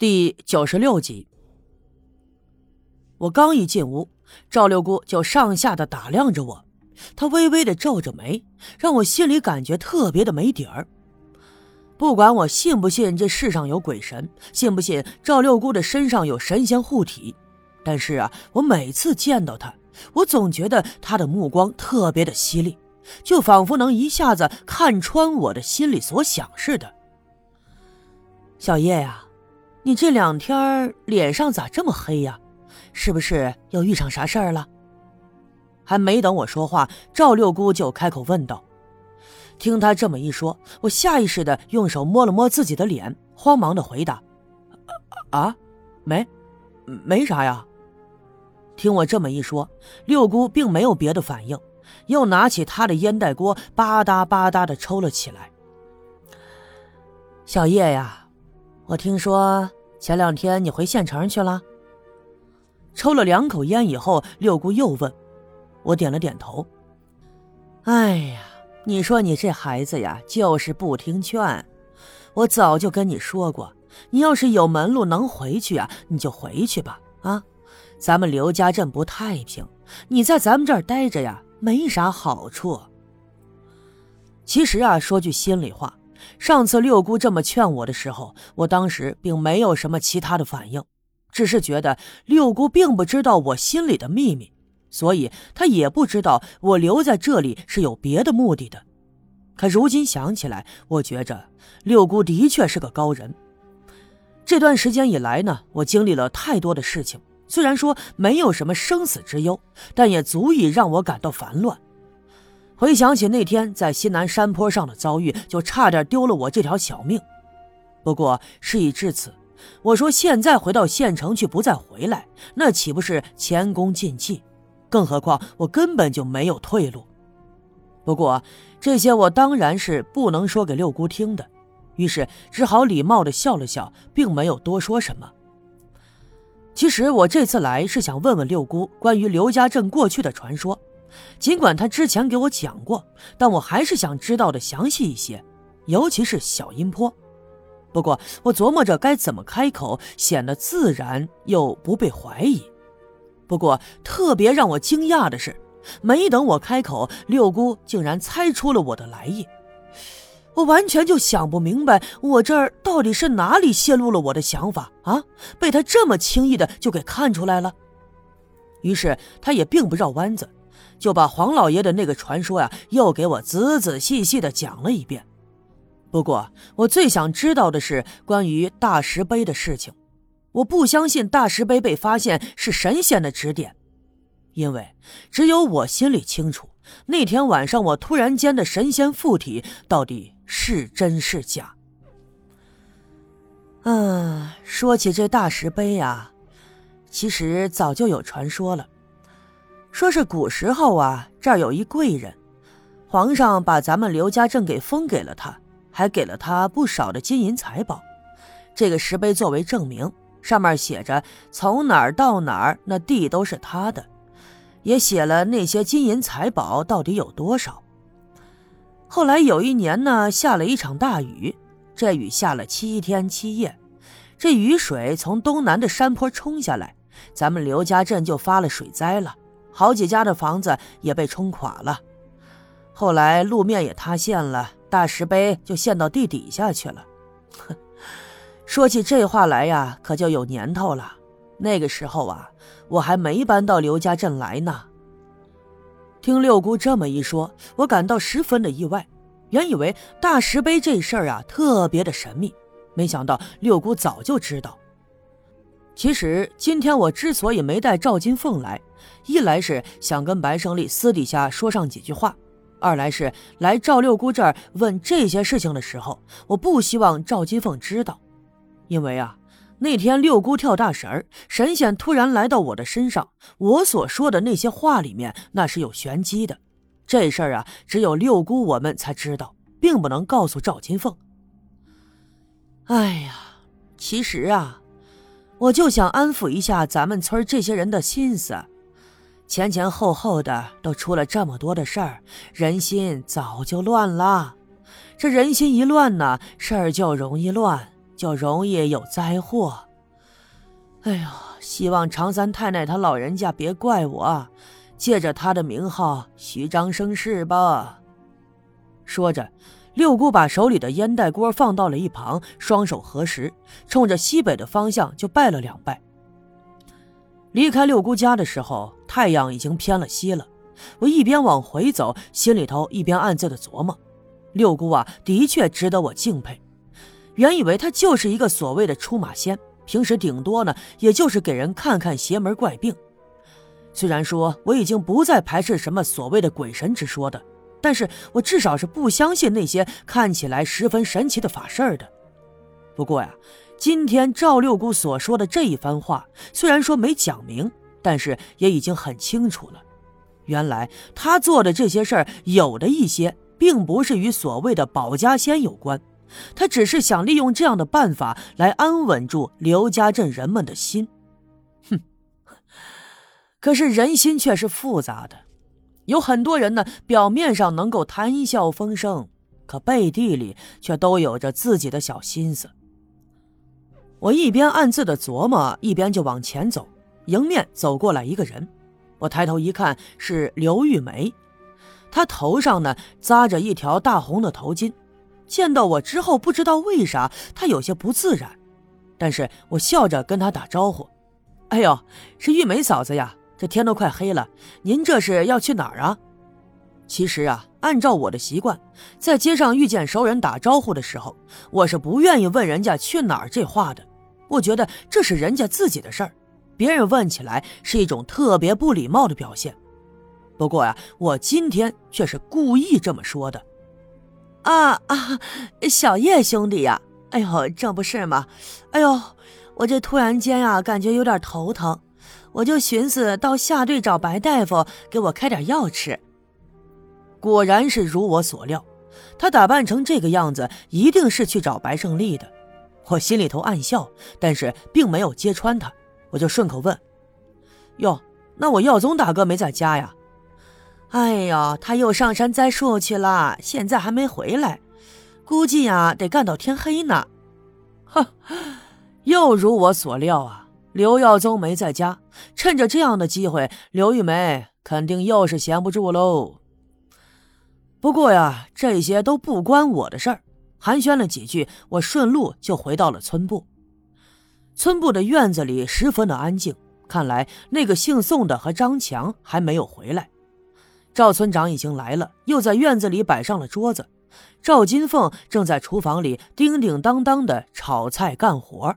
第九十六集，我刚一进屋，赵六姑就上下的打量着我，她微微的皱着眉，让我心里感觉特别的没底儿。不管我信不信这世上有鬼神，信不信赵六姑的身上有神仙护体，但是啊，我每次见到她，我总觉得她的目光特别的犀利，就仿佛能一下子看穿我的心里所想似的。小叶呀。你这两天脸上咋这么黑呀？是不是又遇上啥事儿了？还没等我说话，赵六姑就开口问道。听她这么一说，我下意识的用手摸了摸自己的脸，慌忙的回答：“啊，没，没啥呀。”听我这么一说，六姑并没有别的反应，又拿起她的烟袋锅，吧嗒吧嗒的抽了起来。小叶呀。我听说前两天你回县城去了。抽了两口烟以后，六姑又问，我点了点头。哎呀，你说你这孩子呀，就是不听劝。我早就跟你说过，你要是有门路能回去啊，你就回去吧。啊，咱们刘家镇不太平，你在咱们这儿待着呀，没啥好处。其实啊，说句心里话。上次六姑这么劝我的时候，我当时并没有什么其他的反应，只是觉得六姑并不知道我心里的秘密，所以她也不知道我留在这里是有别的目的的。可如今想起来，我觉着六姑的确是个高人。这段时间以来呢，我经历了太多的事情，虽然说没有什么生死之忧，但也足以让我感到烦乱。回想起那天在西南山坡上的遭遇，就差点丢了我这条小命。不过事已至此，我说现在回到县城去不再回来，那岂不是前功尽弃？更何况我根本就没有退路。不过这些我当然是不能说给六姑听的，于是只好礼貌地笑了笑，并没有多说什么。其实我这次来是想问问六姑关于刘家镇过去的传说。尽管他之前给我讲过，但我还是想知道的详细一些，尤其是小阴坡。不过我琢磨着该怎么开口，显得自然又不被怀疑。不过特别让我惊讶的是，没等我开口，六姑竟然猜出了我的来意。我完全就想不明白，我这儿到底是哪里泄露了我的想法啊？被他这么轻易的就给看出来了。于是他也并不绕弯子。就把黄老爷的那个传说呀，又给我仔仔细细的讲了一遍。不过，我最想知道的是关于大石碑的事情。我不相信大石碑被发现是神仙的指点，因为只有我心里清楚，那天晚上我突然间的神仙附体到底是真是假。嗯，说起这大石碑呀，其实早就有传说了。说是古时候啊，这儿有一贵人，皇上把咱们刘家镇给封给了他，还给了他不少的金银财宝。这个石碑作为证明，上面写着从哪儿到哪儿，那地都是他的，也写了那些金银财宝到底有多少。后来有一年呢，下了一场大雨，这雨下了七天七夜，这雨水从东南的山坡冲下来，咱们刘家镇就发了水灾了。好几家的房子也被冲垮了，后来路面也塌陷了，大石碑就陷到地底下去了。哼，说起这话来呀，可就有年头了。那个时候啊，我还没搬到刘家镇来呢。听六姑这么一说，我感到十分的意外。原以为大石碑这事儿啊特别的神秘，没想到六姑早就知道。其实今天我之所以没带赵金凤来，一来是想跟白胜利私底下说上几句话，二来是来赵六姑这儿问这些事情的时候，我不希望赵金凤知道，因为啊，那天六姑跳大神儿，神仙突然来到我的身上，我所说的那些话里面那是有玄机的，这事儿啊，只有六姑我们才知道，并不能告诉赵金凤。哎呀，其实啊。我就想安抚一下咱们村这些人的心思，前前后后的都出了这么多的事儿，人心早就乱了。这人心一乱呢，事儿就容易乱，就容易有灾祸。哎呀，希望常三太奶他老人家别怪我，借着他的名号虚张声势吧。说着，六姑把手里的烟袋锅放到了一旁，双手合十，冲着西北的方向就拜了两拜。离开六姑家的时候，太阳已经偏了西了。我一边往回走，心里头一边暗自的琢磨：六姑啊，的确值得我敬佩。原以为她就是一个所谓的出马仙。平时顶多呢，也就是给人看看邪门怪病。虽然说我已经不再排斥什么所谓的鬼神之说的，但是我至少是不相信那些看起来十分神奇的法事儿的。不过呀，今天赵六姑所说的这一番话，虽然说没讲明，但是也已经很清楚了。原来他做的这些事儿，有的一些并不是与所谓的保家仙有关。他只是想利用这样的办法来安稳住刘家镇人们的心，哼！可是人心却是复杂的，有很多人呢，表面上能够谈笑风生，可背地里却都有着自己的小心思。我一边暗自的琢磨，一边就往前走，迎面走过来一个人，我抬头一看，是刘玉梅，她头上呢扎着一条大红的头巾。见到我之后，不知道为啥他有些不自然，但是我笑着跟他打招呼：“哎呦，是玉梅嫂子呀！这天都快黑了，您这是要去哪儿啊？”其实啊，按照我的习惯，在街上遇见熟人打招呼的时候，我是不愿意问人家去哪儿这话的。我觉得这是人家自己的事儿，别人问起来是一种特别不礼貌的表现。不过呀，我今天却是故意这么说的。啊啊，小叶兄弟呀！哎呦，这不是吗？哎呦，我这突然间呀，感觉有点头疼，我就寻思到下队找白大夫给我开点药吃。果然是如我所料，他打扮成这个样子，一定是去找白胜利的。我心里头暗笑，但是并没有揭穿他，我就顺口问：“哟，那我耀宗大哥没在家呀？”哎呀，他又上山栽树去了，现在还没回来，估计呀得干到天黑呢。哼，又如我所料啊，刘耀宗没在家，趁着这样的机会，刘玉梅肯定又是闲不住喽。不过呀，这些都不关我的事儿。寒暄了几句，我顺路就回到了村部。村部的院子里十分的安静，看来那个姓宋的和张强还没有回来。赵村长已经来了，又在院子里摆上了桌子。赵金凤正在厨房里叮叮当当的炒菜干活。